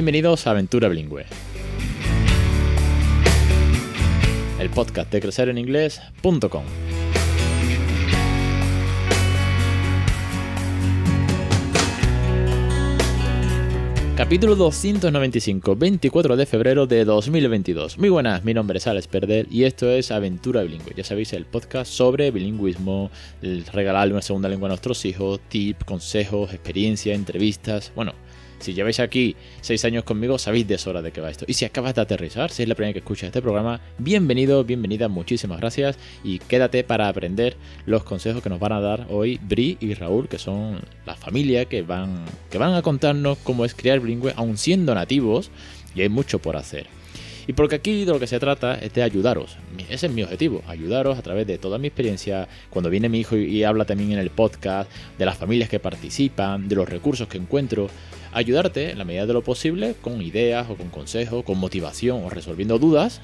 Bienvenidos a Aventura Bilingüe. El podcast de crecereninglés.com. Capítulo 295, 24 de febrero de 2022. Muy buenas, mi nombre es Alex Perder y esto es Aventura Bilingüe. Ya sabéis, el podcast sobre bilingüismo, regalarle una segunda lengua a nuestros hijos, tips, consejos, experiencias, entrevistas. Bueno, si lleváis aquí seis años conmigo, sabéis de sobra de qué va esto. Y si acabas de aterrizar, si es la primera que escuchas este programa, bienvenido, bienvenida, muchísimas gracias y quédate para aprender los consejos que nos van a dar hoy Bri y Raúl, que son la familia que van, que van a contarnos cómo es criar bilingüe, aun siendo nativos, y hay mucho por hacer. Y porque aquí de lo que se trata es de ayudaros. Ese es mi objetivo, ayudaros a través de toda mi experiencia, cuando viene mi hijo y habla también en el podcast, de las familias que participan, de los recursos que encuentro ayudarte en la medida de lo posible con ideas o con consejos, con motivación o resolviendo dudas,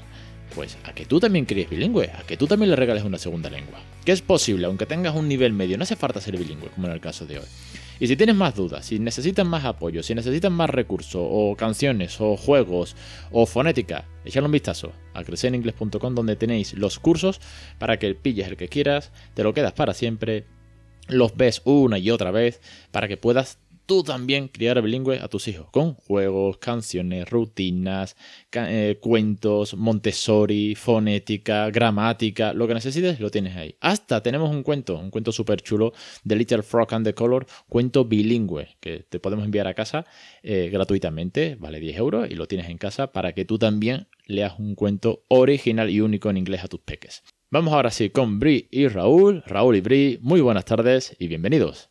pues a que tú también críes bilingüe, a que tú también le regales una segunda lengua. Que es posible, aunque tengas un nivel medio, no hace falta ser bilingüe, como en el caso de hoy. Y si tienes más dudas, si necesitas más apoyo, si necesitas más recursos, o canciones, o juegos, o fonética, echadle un vistazo a crecereningles.com donde tenéis los cursos para que pilles el que quieras, te lo quedas para siempre, los ves una y otra vez, para que puedas tú también criar bilingüe a tus hijos con juegos, canciones, rutinas, eh, cuentos, Montessori, fonética, gramática, lo que necesites lo tienes ahí. Hasta tenemos un cuento, un cuento súper chulo de Little Frog and the Color, cuento bilingüe que te podemos enviar a casa eh, gratuitamente, vale 10 euros y lo tienes en casa para que tú también leas un cuento original y único en inglés a tus peques. Vamos ahora sí con Bri y Raúl. Raúl y Bri, muy buenas tardes y bienvenidos.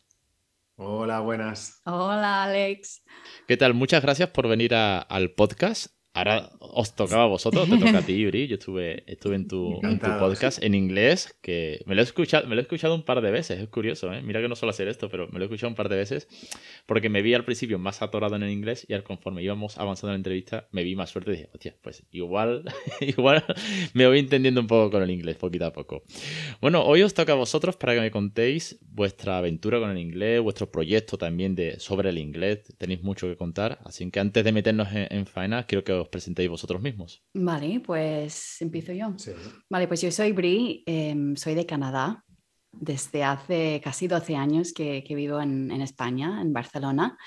Hola, buenas. Hola, Alex. ¿Qué tal? Muchas gracias por venir al podcast. Ahora os tocaba a vosotros, te toca a ti, Yuri. Yo estuve, estuve en, tu, podcast en inglés, que me lo, he escuchado, me lo he escuchado un par de veces, es curioso, ¿eh? Mira que no suelo hacer esto, pero me lo he escuchado un par de veces, porque me vi al principio más atorado en el inglés y al conforme íbamos avanzando en la entrevista, me vi más suerte y dije, hostia, pues igual, igual me voy entendiendo un poco con el inglés, poquito a poco. Bueno, hoy os toca a vosotros para que me contéis vuestra aventura con el inglés, vuestro proyecto también de, sobre el inglés, tenéis mucho que contar, así que antes de meternos en, en faena, quiero que os presentéis vosotros mismos. Vale, pues empiezo yo. Vale, pues yo soy Bri, em, soy de Canadá. Desde hace casi 12 años que, vivo en, España, en Barcelona.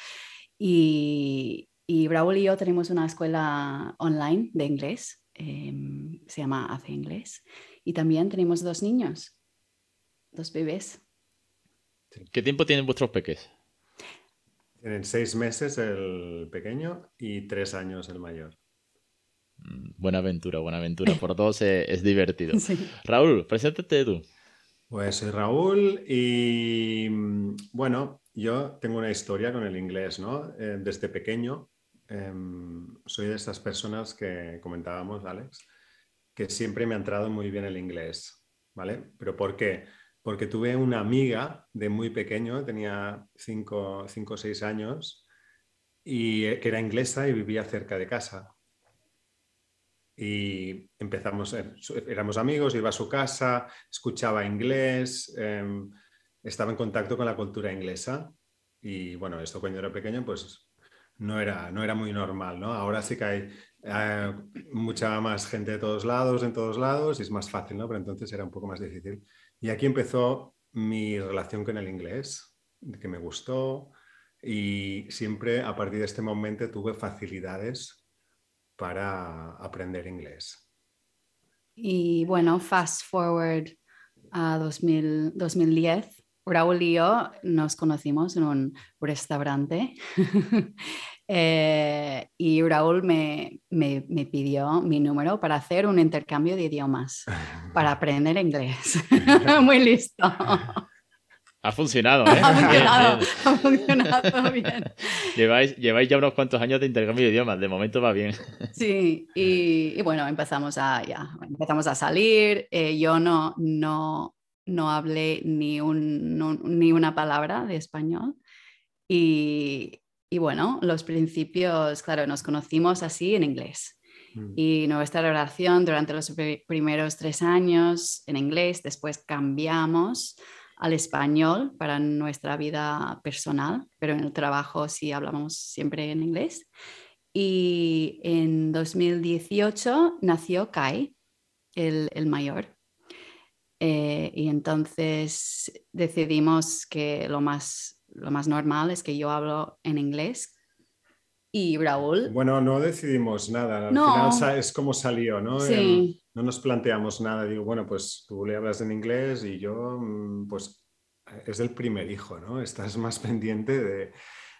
Y, y, Raúl y yo tenemos una escuela online de inglés, em, se llama Hace Inglés. Y también tenemos dos niños, dos bebés. ¿Qué tiempo tienen vuestros peques? Tienen seis meses el pequeño y tres años el mayor. Mm, buena aventura, buena aventura. Por todos es, divertido. Raúl, preséntate tú. Pues soy Raúl y mm, bueno, yo tengo una historia con el inglés, ¿no? Eh, desde pequeño em, soy de estas personas que comentábamos, Alex, que siempre me ha entrado muy bien el inglés, ¿vale? ¿Pero por qué? Porque tuve una amiga de muy pequeño, tenía 5 o 6 años, y eh, que era inglesa y vivía cerca de casa y empezamos, eh, éramos amigos, iba a su casa, escuchaba inglés, em, estaba en contacto con la cultura inglesa y bueno, esto cuando era pequeño pues no era, no era muy normal, ¿no? Ahora sí que hay eh, mucha más gente de todos lados, en todos lados y es más fácil, ¿no? Pero entonces era un poco más difícil. Y aquí empezó mi relación con el inglés, que me gustó y siempre a partir de este momento tuve facilidades para aprender inglés. Y bueno, fast forward a 2010, Raúl y yo nos conocimos en un restaurante eh, y Raúl me, me, me, pidió mi número para hacer un intercambio de idiomas, para aprender inglés. Muy listo. Ha funcionado, ¿eh? Ha funcionado, bien. Lleváis, lleváis ya unos cuantos años de intercambio de idiomas, de momento va bien. Sí, y, bueno, empezamos a, ya, empezamos a salir. Eh, yo no, no, no hablé ni, un, ni una palabra de español. Y, y, bueno, los principios, claro, nos conocimos así en inglés. Mm. Y nuestra relación durante los primeros tres años en inglés, después cambiamos al español para nuestra vida personal, pero en el trabajo sí hablamos siempre en inglés. Y en 2018 nació Kai, el, mayor. Eh, y entonces decidimos que lo más, lo más normal es que yo hablo en inglés y Raúl. Bueno, no decidimos nada, al final es como salió, ¿no? Sí. No nos planteamos nada, digo, bueno, pues tú le hablas en inglés y yo, mm, pues es el primer hijo, ¿no? Estás más pendiente de,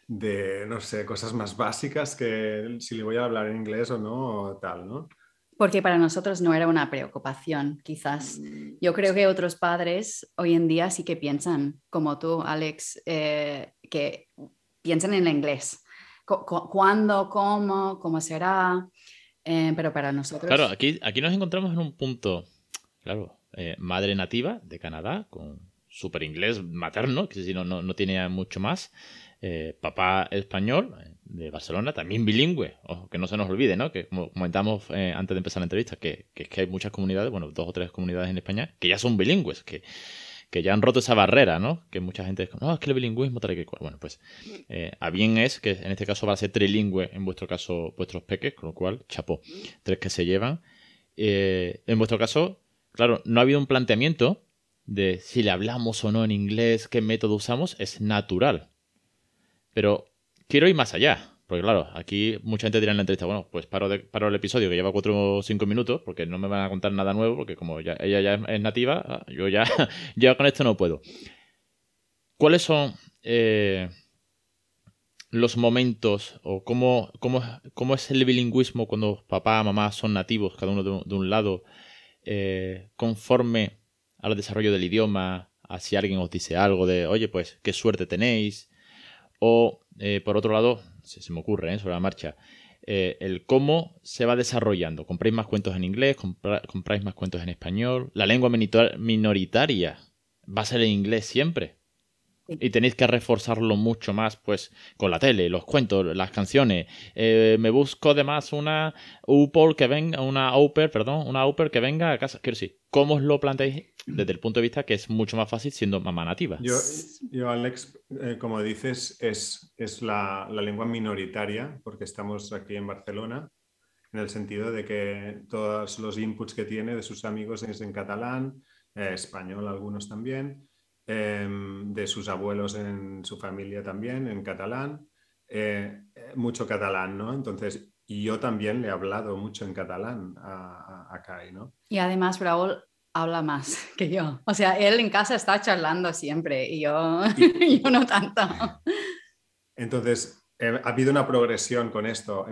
de, no sé, cosas más básicas que si le voy a hablar en inglés o no, o tal, ¿no? Porque para nosotros no era una preocupación, quizás. Mm, yo creo que otros padres hoy en día sí que piensan, como tú, Alex, eh, que piensan en el inglés. ¿Cuándo? ¿Cómo? ¿Cómo será? Eh, pero para nosotros... Claro, aquí, aquí nos encontramos en un punto, claro, eh, madre nativa de Canadá, con super inglés materno, que si no, no, no tiene mucho más. Eh, papá español de Barcelona, también bilingüe, ojo, que no se nos olvide, ¿no? Que como comentamos eh, antes de empezar la entrevista, que, que, es que hay muchas comunidades, bueno, dos o tres comunidades en España, que ya son bilingües, que, que ya han roto esa barrera, ¿no? Que mucha gente como, no, es que el bilingüismo tal y que cual. Bueno, pues eh, a bien es que en este caso va a ser trilingüe, en vuestro caso, vuestros peques, con lo cual, chapo, tres que se llevan. en vuestro caso, claro, no ha habido un planteamiento de si le hablamos o no en inglés, qué método usamos, es natural. Pero quiero ir más allá. Porque claro, aquí mucha gente dirá en la entrevista, bueno, pues paro, paro el episodio que lleva 4 o 5 minutos, porque no me van a contar nada nuevo, porque como ella ya es nativa, ah, yo ya, con esto no puedo. ¿Cuáles son eh, los momentos o cómo, es el bilingüismo cuando papá, mamá son nativos, cada uno de, un lado, eh, conforme al desarrollo del idioma, a si alguien os dice algo de, oye, pues qué suerte tenéis. O, eh, por otro lado, se, me ocurre, ¿eh? sobre la marcha, eh, el cómo se va desarrollando. Compráis más cuentos en inglés, compráis más cuentos en español. La lengua minoritaria va a ser en inglés siempre. Y tenéis que reforzarlo mucho más, pues, con la tele, los cuentos, las canciones. Eh, me busco además una UPOL que venga, una Oper, perdón, una Oper que venga a casa. Quiero decir, ¿cómo os lo planteáis desde el punto de vista que es mucho más fácil siendo mamá nativa? Yo, yo Alex, eh, como dices, es, es la, la, lengua minoritaria, porque estamos aquí en Barcelona, en el sentido de que todos los inputs que tiene de sus amigos es en catalán, eh, español algunos también. Em, de sus abuelos en su familia también, en catalán, eh, mucho catalán, ¿no? Entonces, y yo también le he hablado mucho en catalán a, a, Kai, ¿no? Y además, Raúl habla más que yo. O sea, él en casa está charlando siempre y yo, yo no tanto. Entonces, ha habido una progresión con esto.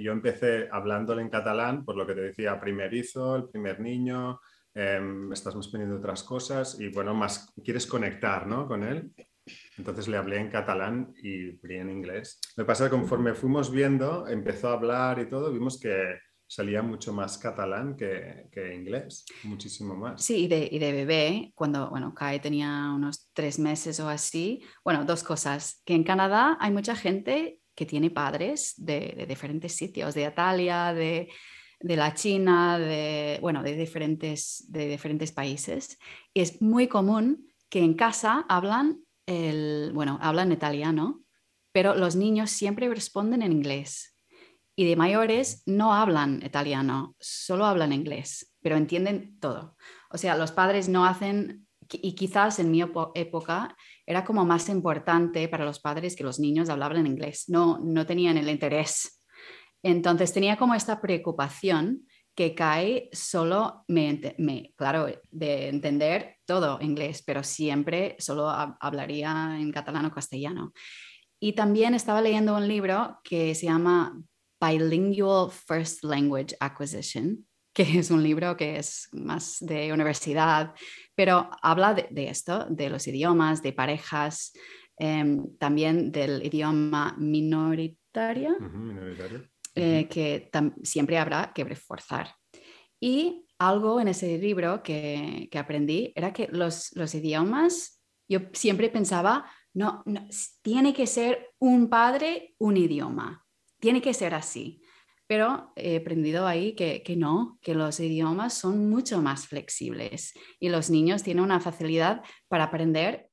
yo empecé hablándole en catalán, por lo que te decía, primerizo, el primer niño, eh, estás más pendiente otras cosas y bueno, más quieres conectar ¿no? con él. Entonces le hablé en catalán y en inglés. Me pasa que conforme fuimos viendo, empezó a hablar y todo, vimos que salía mucho más catalán que, que inglés, muchísimo más. Sí, y de, y de, bebé, cuando, bueno, Kai tenía unos tres meses o así, bueno, dos cosas, que en Canadá hay mucha gente que tiene padres de, de diferentes sitios, de Italia, de, de la China, de, bueno, de diferentes, de diferentes países. Es muy común que en casa hablan, el, bueno, hablan italiano, pero los niños siempre responden en inglés. Y de mayores no hablan italiano, solo hablan inglés, pero entienden todo. O sea, los padres no hacen, y quizás en mi época era como más importante para los padres que los niños hablaban inglés, no, no tenían el interés entonces tenía como esta preocupación que Kai solo me, claro, de entender todo inglés, pero siempre solo hablaría en catalán o castellano. Y también estaba leyendo un libro que se llama Bilingual First Language Acquisition, que es un libro que es más de universidad, pero habla de, esto, de los idiomas, de parejas, em, también del idioma minoritario. Eh, que siempre habrá que reforzar. Y algo en ese libro que, aprendí era que los, idiomas, yo siempre pensaba, no, tiene que ser un padre, un idioma, tiene que ser así. Pero he aprendido ahí que, que, no, que los idiomas son mucho más flexibles y los niños tienen una facilidad para aprender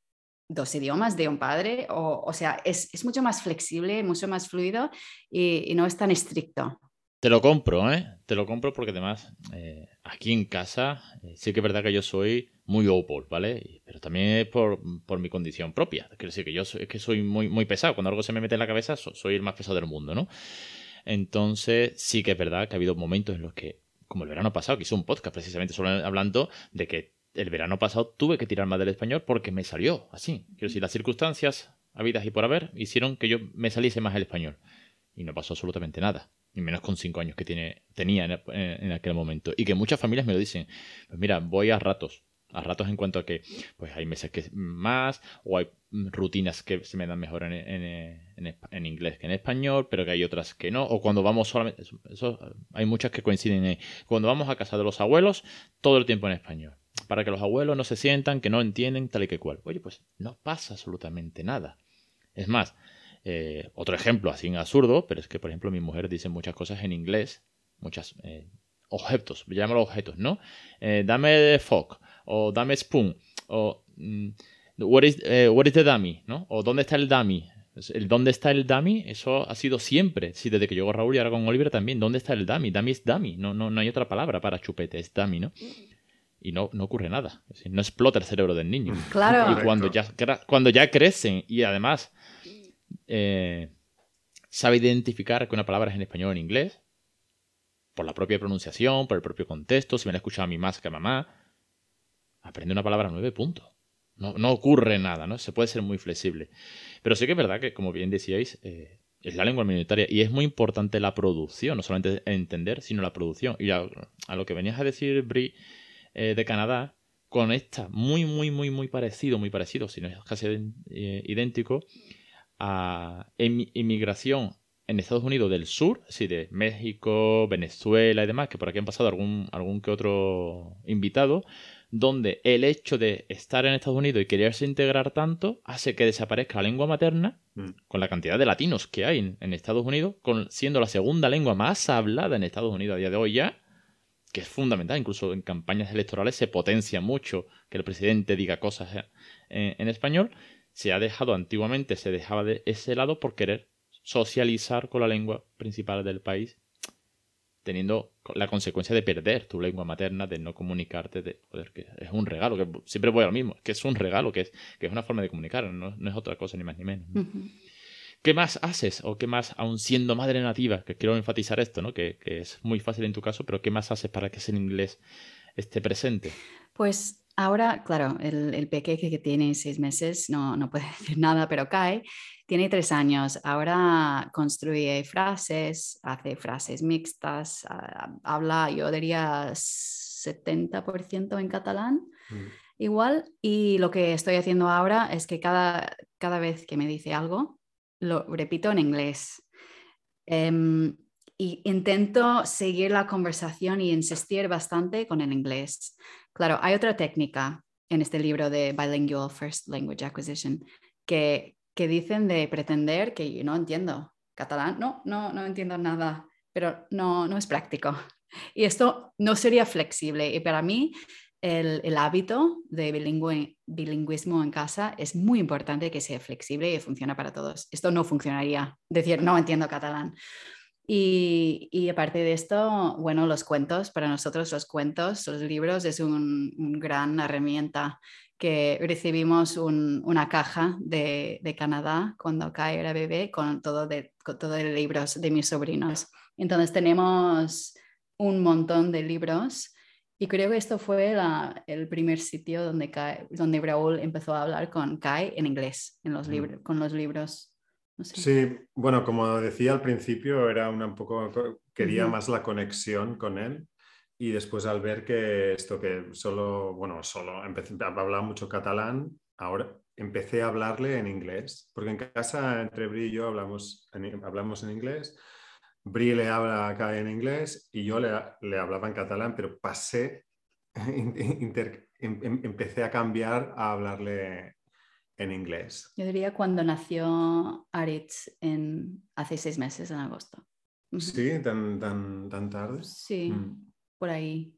dos idiomas de un padre, o, o sea, es, es, mucho más flexible, mucho más fluido y, no es tan estricto. Te lo compro, ¿eh? Te lo compro porque además eh, aquí en casa eh, sí que es verdad que yo soy muy open, ¿vale? Pero también es por, por, mi condición propia. Quiero decir que yo soy, es que soy muy, muy pesado. Cuando algo se me mete en la cabeza, soy el más pesado del mundo, ¿no? Entonces sí que es verdad que ha habido momentos en los que, como el verano pasado, que hice un podcast precisamente solo hablando de que el verano pasado tuve que tirar más del español porque me salió así. Quiero decir, las circunstancias habidas y por haber hicieron que yo me saliese más el español. Y no pasó absolutamente nada. Y menos con cinco años que tiene, tenía en, aquel momento. Y que muchas familias me lo dicen. Pues mira, voy a ratos. A ratos en cuanto a que pues hay meses que más, o hay rutinas que se me dan mejor en, inglés que en español, pero que hay otras que no. O cuando vamos solamente. Hay muchas que coinciden. Cuando vamos a casa de los abuelos, todo el tiempo en español para que los abuelos no se sientan, que no entienden tal y que cual. Oye, pues no pasa absolutamente nada. Es más, eh, otro ejemplo así absurdo, pero es que, por ejemplo, mi mujer dice muchas cosas en inglés, muchas eh, objetos, llámalo objetos, ¿no? Eh, dame fork, o dame spoon, o mm, what, is, what is the dummy, ¿no? O dónde está el dummy. El dónde está el dummy, eso ha sido siempre. Sí, desde que llegó Raúl y ahora con Oliver también. ¿Dónde está el dummy? Dummy es dummy. No, no, no hay otra palabra para chupete, es dummy, ¿no? Y no, no ocurre nada. no explota el cerebro del niño. Claro. Y cuando ya, cuando ya crecen y además eh, sabe identificar que una palabra es en español o en inglés, por la propia pronunciación, por el propio contexto, si me la escuchado a mi más que a mamá, aprende una palabra nueve puntos. No, no, ocurre nada, ¿no? Se puede ser muy flexible. Pero sí que es verdad que, como bien decíais, eh, es la lengua minoritaria y es muy importante la producción, no solamente entender, sino la producción. Y a, a lo que venías a decir, Bri, eh, de Canadá conecta muy, muy, muy, muy parecido, muy parecido, si no es casi eh, idéntico, a inmigración en Estados Unidos del sur, sí, de México, Venezuela y demás, que por aquí han pasado algún, algún que otro invitado, donde el hecho de estar en Estados Unidos y quererse integrar tanto hace que desaparezca la lengua materna, mm. con la cantidad de latinos que hay en, en Estados Unidos, con, siendo la segunda lengua más hablada en Estados Unidos a día de hoy ya, que es fundamental, incluso en campañas electorales se potencia mucho que el presidente diga cosas en, español, se ha dejado antiguamente, se dejaba de ese lado por querer socializar con la lengua principal del país, teniendo la consecuencia de perder tu lengua materna, de no comunicarte, de poder que es un regalo, que siempre voy a lo mismo, que es un regalo, que es, que es una forma de comunicar, no, es otra cosa ni más ni menos. ¿Qué más haces? ¿O qué más, aun siendo madre nativa, que quiero enfatizar esto, ¿no? que, es muy fácil en tu caso, pero qué más haces para que ese inglés esté presente? Pues ahora, claro, el, el pequeño que tiene seis meses no, no puede decir nada, pero cae. Tiene tres años. Ahora construye frases, hace frases mixtas, habla, yo diría, 70% en catalán. Mm. Igual, y lo que estoy haciendo ahora es que cada, cada vez que me dice algo, lo repito en inglés. Em, y intento seguir la conversación y insistir bastante con el inglés. Claro, hay otra técnica en este libro de Bilingual First Language Acquisition que, que dicen de pretender que yo no entiendo catalán. No, no, no entiendo nada, pero no, no es práctico. Y esto no sería flexible. Y para mí el, hábito de bilingüismo en casa es muy importante que sea flexible y funcione para todos. Esto no funcionaría, decir, no entiendo catalán. Y, aparte de esto, bueno, los cuentos, para nosotros los cuentos, los libros es un gran herramienta que recibimos una caja de, Canadá cuando acá era bebé con todo de, con todo de libros de mis sobrinos. Entonces tenemos un montón de libros y creo que esto fue el primer sitio donde, donde Raúl empezó a hablar con Kai en inglés, en los libros, con los libros. Sí, bueno, como decía al principio, era una un poco, quería más la conexión con él. Y después al ver que esto que solo, bueno, solo empecé, hablaba mucho catalán, ahora empecé a hablarle en inglés, porque en casa entre Bri y yo hablamos hablamos en inglés Bri le habla acá en inglés y yo le, le hablaba en catalán, pero pasé, em, em, empecé a cambiar a hablarle en inglés. Yo diría cuando nació Aritz en, hace seis meses, en agosto. Sí, tan, tan, tan tarde. Sí, mm. por ahí.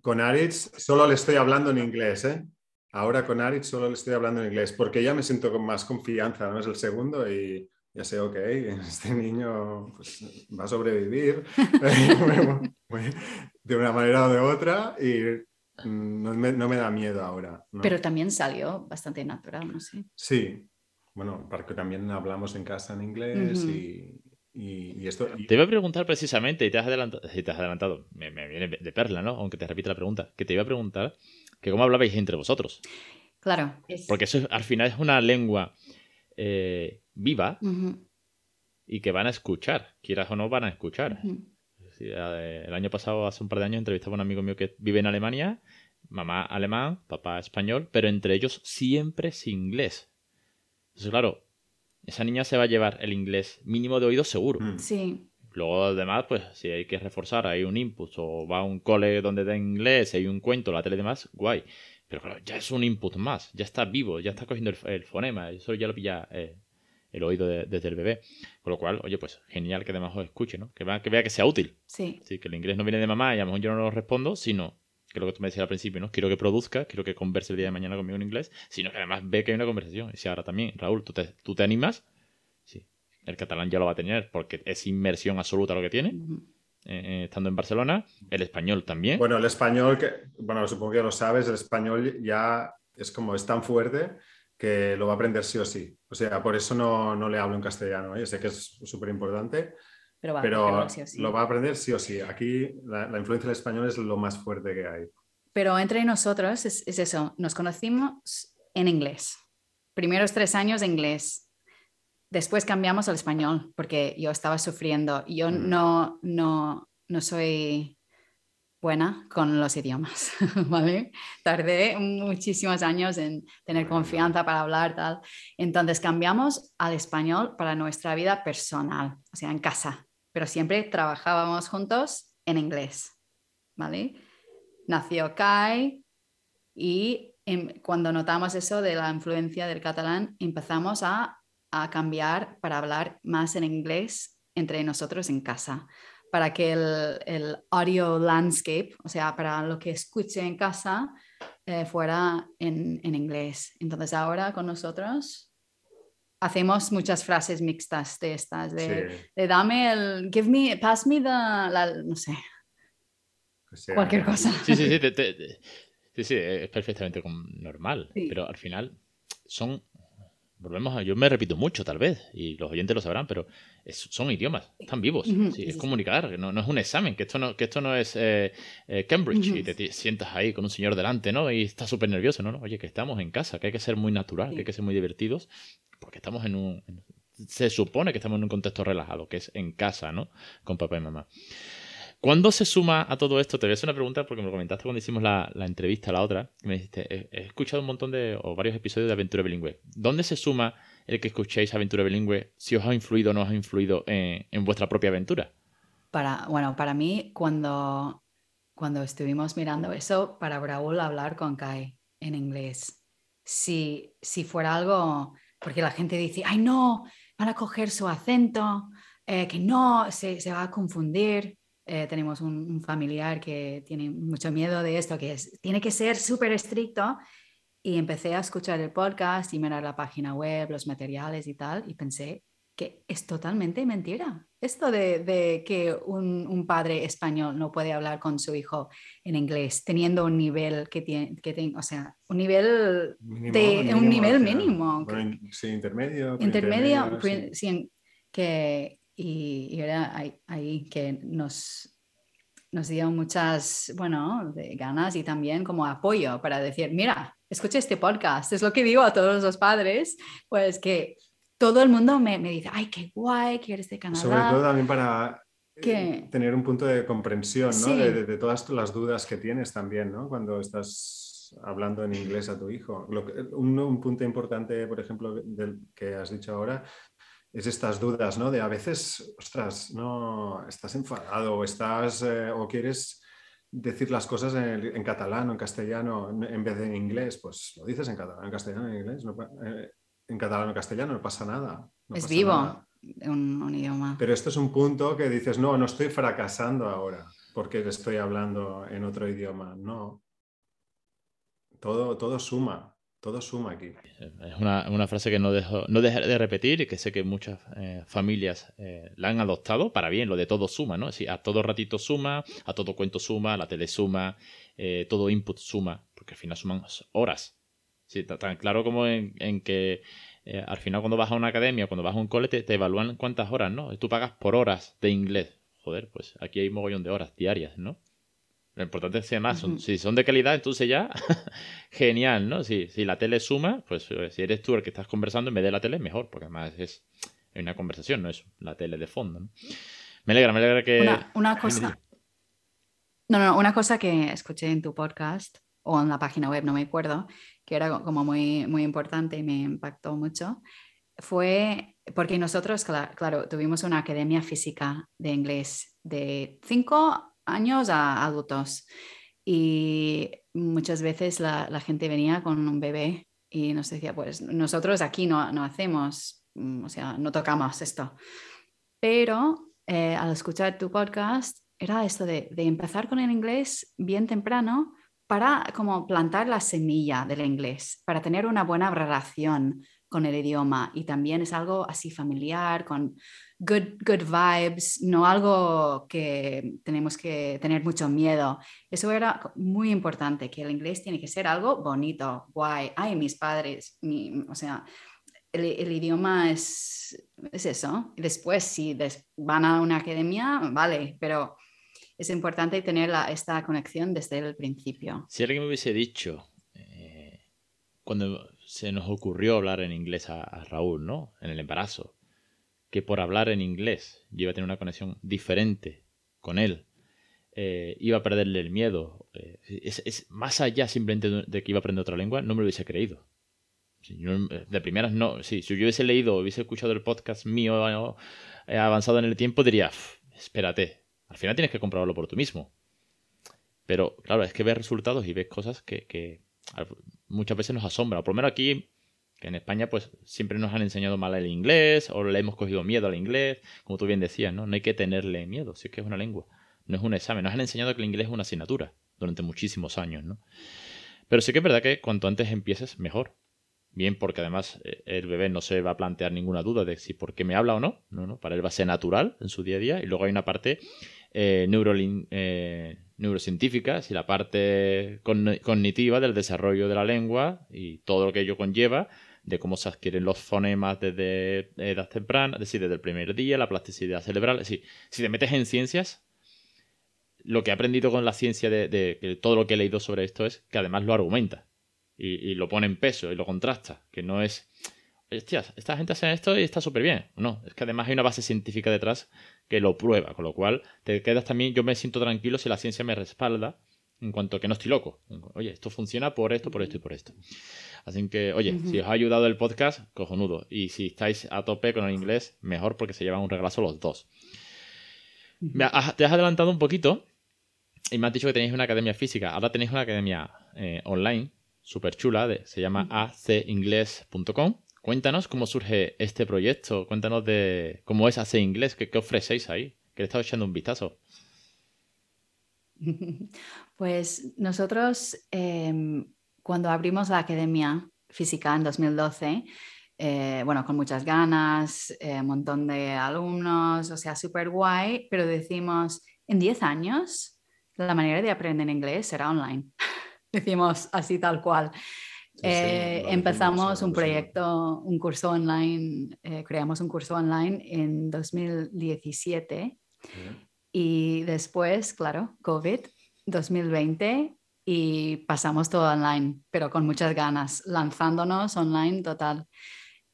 Con Aritz solo le estoy hablando en inglés, ¿eh? ahora con Aritz solo le estoy hablando en inglés porque ya me siento con más confianza, ¿no? Es el segundo y ya sé, ok, este niño pues, va a sobrevivir de una manera o de otra y no me, no me da miedo ahora. Pero también salió bastante natural, no sé. Sí, bueno, porque también hablamos en casa en inglés y, y, esto... Te iba a preguntar precisamente, y te has adelantado, te has adelantado me, me, viene de perla, ¿no? Aunque te repite la pregunta, que te iba a preguntar que cómo hablabais entre vosotros. Claro. Porque eso al final es una lengua eh, viva y que van a escuchar, quieras o no, van a escuchar. el año pasado, hace un par de años, entrevistaba a un amigo mío que vive en Alemania, mamá alemán, papá español, pero entre ellos siempre es inglés. Entonces, claro, esa niña se va a llevar el inglés mínimo de oído seguro. Mm. Sí. Luego, además, pues si hay que reforzar, hay un input o va a un cole donde da inglés, hay un cuento, la tele y demás, guay. Pero claro, ya es un input más, ya está vivo, ya está cogiendo el, fonema, eso ya lo pilla eh, el oído desde el bebé. Con lo cual, oye, pues genial que además os escuche, ¿no? Que, vea que vea que sea útil. Sí. sí. Que el inglés no viene de mamá y a lo mejor yo no lo respondo, sino que lo que tú me decías al principio, ¿no? Quiero que produzca, quiero que converse el día de mañana conmigo en inglés, sino que además ve que hay una conversación. Y si ahora también, Raúl, tú te, tú te animas, sí, el catalán ya lo va a tener porque es inmersión absoluta lo que tiene. Eh, eh, estando en Barcelona, el español también. Bueno, el español, que, bueno, supongo que lo sabes, el español ya es como es tan fuerte que lo va a aprender sí o sí. O sea, por eso no, no le hablo en castellano, ¿eh? sé que es súper importante, pero, lo va a aprender sí o sí. Aquí la, influencia del español es lo más fuerte que hay. Pero entre nosotros es, es eso, nos conocimos en inglés. Primeros tres años en inglés, Después cambiamos al español porque yo estaba sufriendo. Yo mm. no, no, no soy buena con los idiomas, ¿vale? Tardé muchísimos años en tener confianza para hablar, tal. Entonces cambiamos al español para nuestra vida personal, o sea, en casa, pero siempre trabajábamos juntos en inglés, ¿vale? Nació Kai y cuando notamos eso de la influencia del catalán, empezamos a a cambiar para hablar más en inglés entre nosotros en casa, para que el, audio landscape, o sea, para lo que escuche en casa, eh, fuera en, inglés. Entonces ahora con nosotros hacemos muchas frases mixtas de estas, de, dame el, give me, pass me the, la, no sé, cualquier cosa. Sí, sí, sí, sí, sí, es perfectamente normal, pero al final son volvemos a, yo me repito mucho tal vez, y los oyentes lo sabrán, pero son idiomas, están vivos, es comunicar, no, no, es un examen, que esto no, que esto no es eh, eh, Cambridge y te, sientas ahí con un señor delante, ¿no? Y estás súper nervioso, ¿no? Oye, que estamos en casa, que hay que ser muy natural, que hay que ser muy divertidos, porque estamos en un... se supone que estamos en un contexto relajado, que es en casa, ¿no? Con papá y mamá. ¿Cuándo se suma a todo esto? Te voy a hacer una pregunta porque me lo comentaste cuando hicimos la, la entrevista, la otra. Me dijiste, he, escuchado un montón de, o varios episodios de Aventura Bilingüe. ¿Dónde se suma el que escuchéis Aventura Bilingüe? Si os ha influido o no os ha influido en, en, vuestra propia aventura. Para, bueno, para mí, cuando, cuando estuvimos mirando eso, para Braul hablar con Kai en inglés, si, si fuera algo, porque la gente dice, ay no, van a coger su acento, eh, que no, se, se va a confundir eh, tenemos un, familiar que tiene mucho miedo de esto, que es, tiene que ser súper estricto. Y empecé a escuchar el podcast y mirar la página web, los materiales y tal, y pensé que es totalmente mentira. Esto de, que un, padre español no puede hablar con su hijo en inglés, teniendo un nivel que tiene, que o sea, un nivel de un nivel mínimo. sí, intermedio. Intermedio, sí, que, y, era ahí, que nos, nos dio muchas, bueno, de ganas y también como apoyo para decir, mira, escucha este podcast, es lo que digo a todos los padres, pues que todo el mundo me, me dice, ay, qué guay, que eres de Canadá. Sobre todo también para eh, tener un punto de comprensión, ¿no? De, todas las dudas que tienes también, ¿no? Cuando estás hablando en inglés a tu hijo. un, un, punto importante, por ejemplo, del que has dicho ahora, es estas dudas, ¿no? De a veces, ostras, no, estás enfadado o estás, eh, o quieres decir las cosas en, catalán o en castellano en vez de en inglés, pues lo dices en catalán, en castellano, en inglés, eh, en catalán o en castellano, no pasa nada. es vivo Un, idioma. Pero esto es un punto que dices, no, no estoy fracasando ahora porque estoy hablando en otro idioma, no. todo, todo suma, todo suma aquí. Es una, frase que no, dejo, no dejaré de repetir y que sé que muchas eh, familias eh, la han adoptado para bien, lo de todo suma, ¿no? A todo ratito suma, a todo cuento suma, la tele suma, eh, todo input suma, porque al final suman horas. Sí, tan claro como en, que al final cuando vas a una academia, cuando vas a un cole, te, te, evalúan cuántas horas, ¿no? Tú pagas por horas de inglés. Joder, pues aquí hay un mogollón de horas diarias, ¿no? Lo importante es que más, si son de calidad, entonces ya, genial, ¿no? Si, si la tele suma, pues eh, si eres tú el que estás conversando en vez de la tele, mejor, porque además es una conversación, no es la tele de fondo. ¿no? Me alegra, me alegra que... Una, cosa... No, no, una cosa que escuché en tu podcast o en la página web, no me acuerdo, que era como muy, muy importante y me impactó mucho, fue porque nosotros, claro, tuvimos una academia física de inglés de cinco años a adultos. Y muchas veces la, gente venía con un bebé y nos decía, pues nosotros aquí no, no hacemos, mm, o sea, no tocamos esto. Pero eh, al escuchar tu podcast, era esto de, de, empezar con el inglés bien temprano para como plantar la semilla del inglés, para tener una buena relación con el idioma y también es algo así familiar, con good, good vibes, no algo que tenemos que tener mucho miedo. Eso era muy importante, que el inglés tiene que ser algo bonito, guay. Ay, mis padres, o sea, el, idioma es, es eso. Después, si van a una academia, vale, pero es importante tener esta conexión desde el principio. Si alguien me hubiese dicho, eh, cuando se nos ocurrió hablar en inglés a, Raúl, ¿no? En el embarazo. Que por hablar en inglés yo iba a tener una conexión diferente con él. Eh, iba a perderle el miedo. Eh, es, más allá simplemente de que iba a aprender otra lengua, no me lo hubiese creído. de primeras no. Sí, si yo hubiese leído hubiese escuchado el podcast mío eh, avanzado en el tiempo, diría, espérate, al final tienes que comprobarlo por tú mismo. Pero claro, es que ves resultados y ves cosas que muchas veces nos asombra. Por lo menos aquí, que en España, pues siempre nos han enseñado mal el inglés o le hemos cogido miedo al inglés, como tú bien decías, ¿no? No hay que tenerle miedo, si es que es una lengua, no es un examen. Nos han enseñado que el inglés es una asignatura durante muchísimos años, ¿no? Pero sí que es verdad que cuanto antes empieces, mejor. Bien, porque además eh, el bebé no se va a plantear ninguna duda de si por qué me habla o no. No, no. Para él va a ser natural en su día a día. Y luego hay una parte eh, eh, neurocientífica, y la parte cognitiva del desarrollo de la lengua y todo lo que ello conlleva, de cómo se adquieren los fonemas desde edad temprana, es decir, desde el primer día, la plasticidad cerebral. Es decir, si te metes en ciencias, lo que he aprendido con la ciencia de, todo lo que he leído sobre esto es que además lo argumenta y, lo pone en peso y lo contrasta, que no es, hostias, esta gente hace esto y está súper bien. No, es que además hay una base científica detrás que lo prueba, con lo cual te quedas también, yo me siento tranquilo si la ciencia me respalda en cuanto a que no estoy loco. Oye, esto funciona por esto, por esto y por esto. Así que, oye, si os ha ayudado el podcast, cojonudo. Y si estáis a tope con el inglés, mejor porque se llevan un regalazo los dos. Te has adelantado un poquito y me has dicho que tenéis una academia física. Ahora tenéis una academia eh, online súper chula, se llama acingles.com. Cuéntanos cómo surge este proyecto, cuéntanos de cómo es AC Inglés, qué, ofrecéis ahí, que le estado echando un vistazo. Pues nosotros, em, cuando abrimos la Academia Física en 2012, eh, bueno, con muchas ganas, eh, un montón de alumnos, o sea, súper guay, pero decimos, en 10 años, la manera de aprender inglés será online. decimos así tal cual. Eh, empezamos un proyecto, un curso online, eh, creamos un curso online en 2017 y después, claro, COVID 2020 y pasamos todo online, pero con muchas ganas, lanzándonos online total.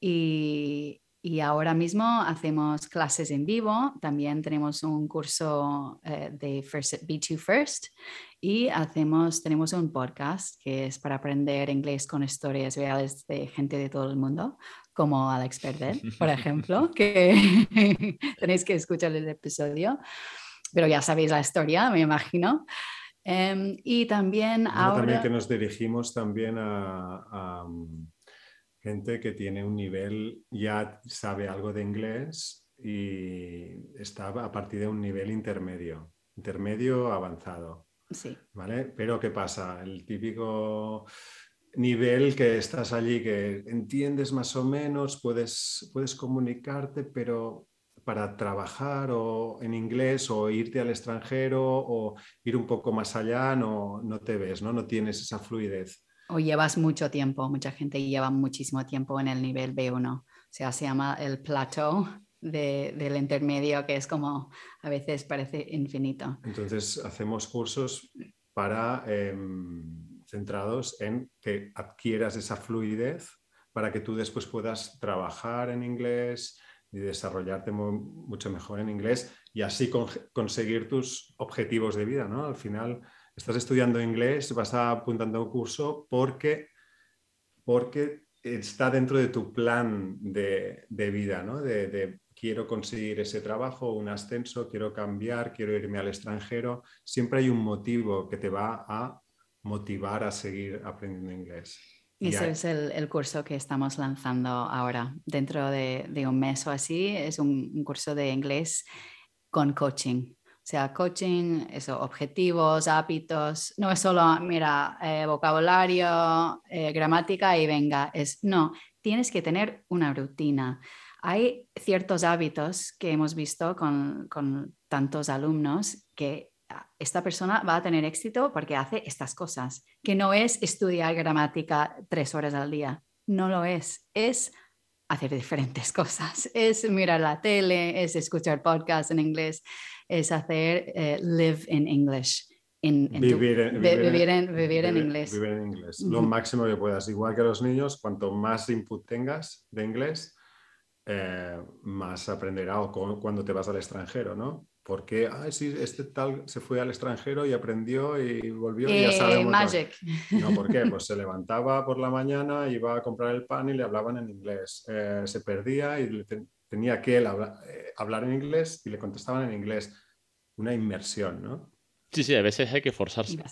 Y, y ahora mismo hacemos clases en vivo, también tenemos un curso eh, de First, B2 First y hacemos, tenemos un podcast que es para aprender inglés con historias reales de gente de todo el mundo, como Alex Perdel, por ejemplo, que tenéis que escuchar el episodio, pero ya sabéis la historia, me imagino. Em, y también ahora... También que nos dirigimos también a gente que tiene un nivel, ya sabe algo de inglés y está a partir de un nivel intermedio, intermedio avanzado. Sí. ¿Vale? Pero ¿qué pasa? El típico nivel que estás allí, que entiendes más o menos, puedes, puedes comunicarte, pero para trabajar o en inglés o irte al extranjero o ir un poco más allá, no, no te ves, ¿no? No tienes esa fluidez. O llevas mucho tiempo, mucha gente lleva muchísimo tiempo en el nivel B1, o sea, se llama el plateau del intermedio, que es como a veces parece infinito. Entonces, hacemos cursos para em, centrados en que adquieras esa fluidez para que tú después puedas trabajar en inglés, y desarrollarte mucho mejor en inglés y así conseguir tus objetivos de vida, ¿no? Al final estás estudiando inglés, vas apuntando a un curso porque, porque está dentro de tu plan de, vida, ¿no? De, quiero conseguir ese trabajo, un ascenso, quiero cambiar, quiero irme al extranjero. Siempre hay un motivo que te va a motivar a seguir aprendiendo inglés. Ese es el, curso que estamos lanzando ahora. Dentro de, un mes o así, es un, curso de inglés con coaching. Sea, coaching, eso, objetivos, hábitos. No es solo, mira, eh, vocabulario, eh, gramática y venga. Es, no, tienes que tener una rutina. Hay ciertos hábitos que hemos visto con, con tantos alumnos que esta persona va a tener éxito porque hace estas cosas, que no es estudiar gramática tres horas al día, no lo es, es hacer diferentes cosas, es mirar la tele, es escuchar podcasts en inglés, es hacer eh, live in English. vivir, en, vivir, en, inglés. Vivir en inglés, lo máximo que puedas. Igual que los niños, cuanto más input tengas de inglés, eh, más aprenderá o cuando te vas al extranjero, ¿no? Porque, ay, sí, este tal se fue al extranjero y aprendió y volvió y ya eh, sabemos. Magic. No, ¿por qué? Pues se levantaba por la mañana, iba a comprar el pan y le hablaban en inglés. Eh, se perdía y tenía que él eh, hablar en inglés y le contestaban en inglés. Una inmersión, ¿no? Sí, sí, a veces hay que forzarse.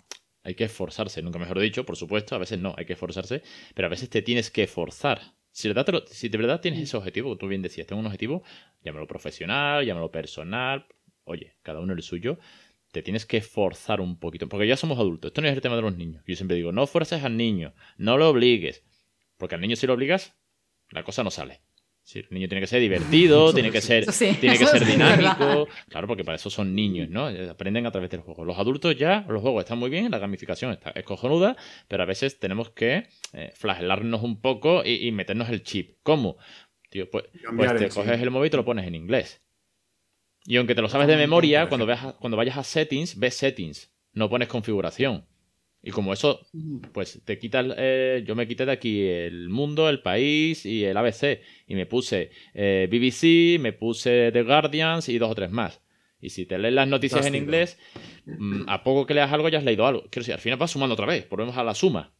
Hay que esforzarse, nunca mejor dicho, por supuesto, a veces no, hay que esforzarse, pero a veces te tienes que forzar. Si de, verdad, si de verdad tienes ese objetivo, tú bien decías, tengo un objetivo, llámalo profesional, llámalo personal, oye, cada uno el suyo, te tienes que forzar un poquito, porque ya somos adultos, esto no es el tema de los niños. Yo siempre digo, no fuerces al niño, no lo obligues, porque al niño si lo obligas, la cosa no sale. el niño tiene que ser divertido, tiene que ser, tiene que ser dinámico. Claro, porque para eso son niños, ¿no? Aprenden a través del juego. Los adultos ya, los juegos están muy bien, la gamificación está, es cojonuda, pero a veces tenemos que eh, flagelarnos un poco y, meternos el chip. ¿Cómo? Tío, pues, pues te coges el móvil y te lo pones en inglés. Y aunque te lo sabes de memoria, cuando, cuando vayas a settings, ves settings, no pones configuración. Y como eso, pues te quitas, eh, yo me quité de aquí el mundo, el país y el ABC. Y me puse eh, BBC, me puse The Guardians y dos o tres más. Y si te lees las noticias en inglés, mm, a poco que leas algo ya has leído algo. Quiero decir, al final vas sumando otra vez, volvemos a la suma.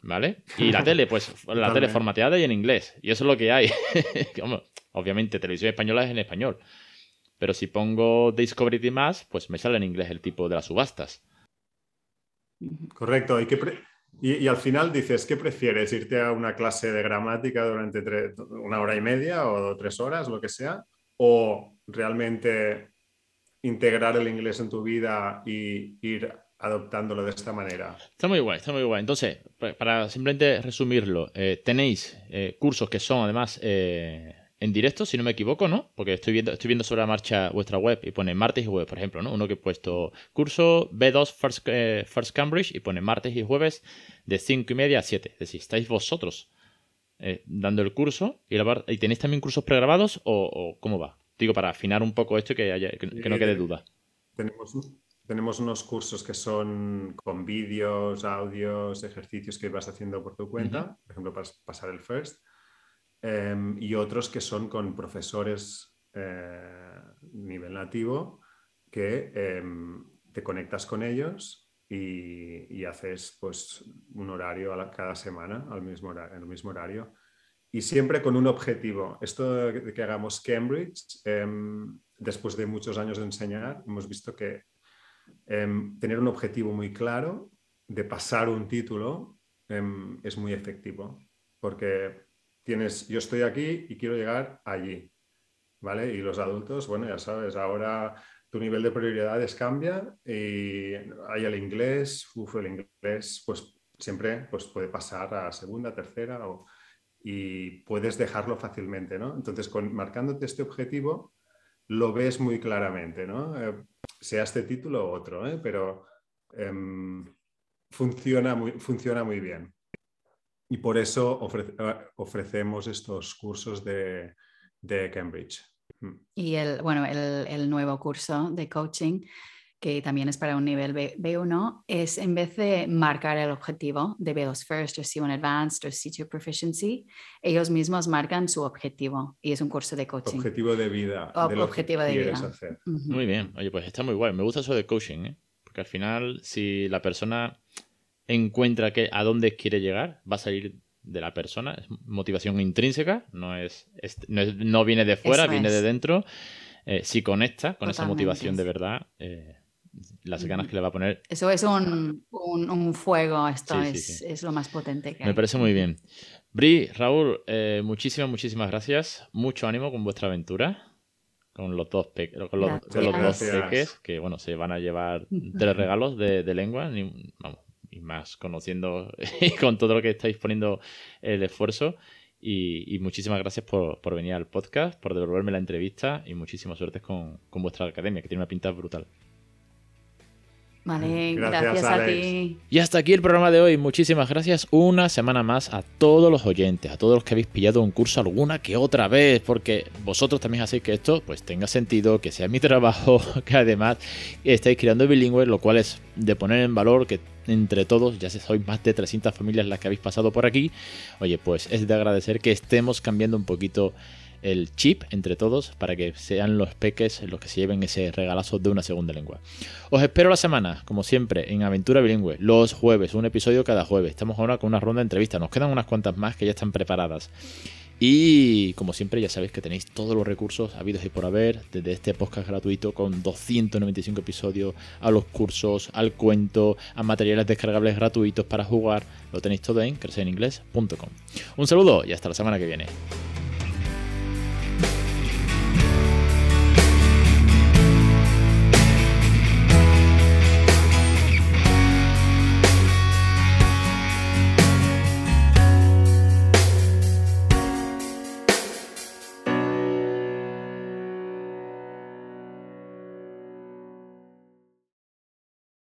¿Vale? Y la tele, pues la tele formateada y en inglés. Y eso es lo que hay. Obviamente, televisión española es en español. Pero si pongo Discovery más, pues me sale en inglés el tipo de las subastas. Correcto. ¿Y, al final dices, ¿qué prefieres? ¿Irte a una clase de gramática durante una hora y media o tres horas, lo que sea? ¿O realmente integrar el inglés en tu vida y ir adoptándolo de esta manera. Está muy guay, está muy guay. Entonces, para simplemente resumirlo, eh, tenéis eh, cursos que son además eh, en directo, si no me equivoco, ¿no? Porque estoy viendo, estoy viendo sobre la marcha vuestra web y pone martes y jueves, por ejemplo, ¿no? Uno que he puesto curso B2 First, eh, First Cambridge y pone martes y jueves de 5 y media a 7. Es decir, estáis vosotros eh, dando el curso y, y, tenéis también cursos pregrabados o, cómo va. Digo, para afinar un poco esto y que, que, no quede duda. Tenemos, tenemos unos cursos que son con vídeos, audios, ejercicios que vas haciendo por tu cuenta, por ejemplo, para pasar el First Em, y otros que son con profesores eh, nivel nativo que em, te conectas con ellos y, haces pues, un horario cada semana al mismo horario, el mismo horario y siempre con un objetivo. Esto de que hagamos Cambridge, em, después de muchos años de enseñar, hemos visto que tener un objetivo muy claro de pasar un título es muy efectivo, porque tienes, yo estoy aquí y quiero llegar allí, ¿vale? Y los adultos, bueno, ya sabes, ahora tu nivel de prioridades cambia y hay el inglés, uf, el inglés pues siempre pues, puede pasar a segunda, tercera o, y puedes dejarlo fácilmente, ¿no? Entonces, con, marcándote este objetivo, lo ves muy claramente, ¿no? Eh, sea este título u otro, ¿eh? pero em, funciona, funciona muy bien. Y por eso ofrecemos estos cursos de, de Cambridge. Mm. Y el, bueno, el, el, nuevo curso de coaching, que también es para un nivel B, 1 es en vez de marcar el objetivo de B2 First o C1 Advanced o C2 Proficiency, ellos mismos marcan su objetivo y es un curso de coaching. Objetivo de vida. de objetivo de vida. Hacer. Muy bien. Oye, pues está muy guay. Me gusta eso de coaching, ¿eh? porque al final, si la persona encuentra que a dónde quiere llegar, va a salir de la persona, es motivación intrínseca, no es, no, viene de fuera, viene de dentro. Eh, si conecta con esa motivación de verdad, eh, las ganas que le va a poner. Eso es un, un, fuego, esto es, es, lo más potente que Me parece muy bien. Bri, Raúl, eh, muchísimas, muchísimas gracias. Mucho ánimo con vuestra aventura. Con los dos, con los, dos peques, que bueno, se van a llevar tres regalos de, de lengua. Vamos, y más conociendo y con todo lo que estáis poniendo el esfuerzo. Y, muchísimas gracias por, venir al podcast, por devolverme la entrevista y muchísimas suertes con, con vuestra academia, que tiene una pinta brutal. Vale, gracias, a ti. Y hasta aquí el programa de hoy. Muchísimas gracias una semana más a todos los oyentes, a todos los que habéis pillado un curso alguna que otra vez, porque vosotros también hacéis que esto pues tenga sentido, que sea mi trabajo, que además estáis creando bilingües, lo cual es de poner en valor que entre todos, ya sois más de 300 familias las que habéis pasado por aquí, oye, pues es de agradecer que estemos cambiando un poquito el chip entre todos para que sean los peques los que se lleven ese regalazo de una segunda lengua. Os espero la semana, como siempre, en Aventura Bilingüe, los jueves, un episodio cada jueves. Estamos ahora con una ronda de entrevistas, nos quedan unas cuantas más que ya están preparadas. Y como siempre ya sabéis que tenéis todos los recursos habidos y por haber, desde este podcast gratuito con 295 episodios, a los cursos, al cuento, a materiales descargables gratuitos para jugar, lo tenéis todo en crecereningles.com. Un saludo y hasta la semana que viene.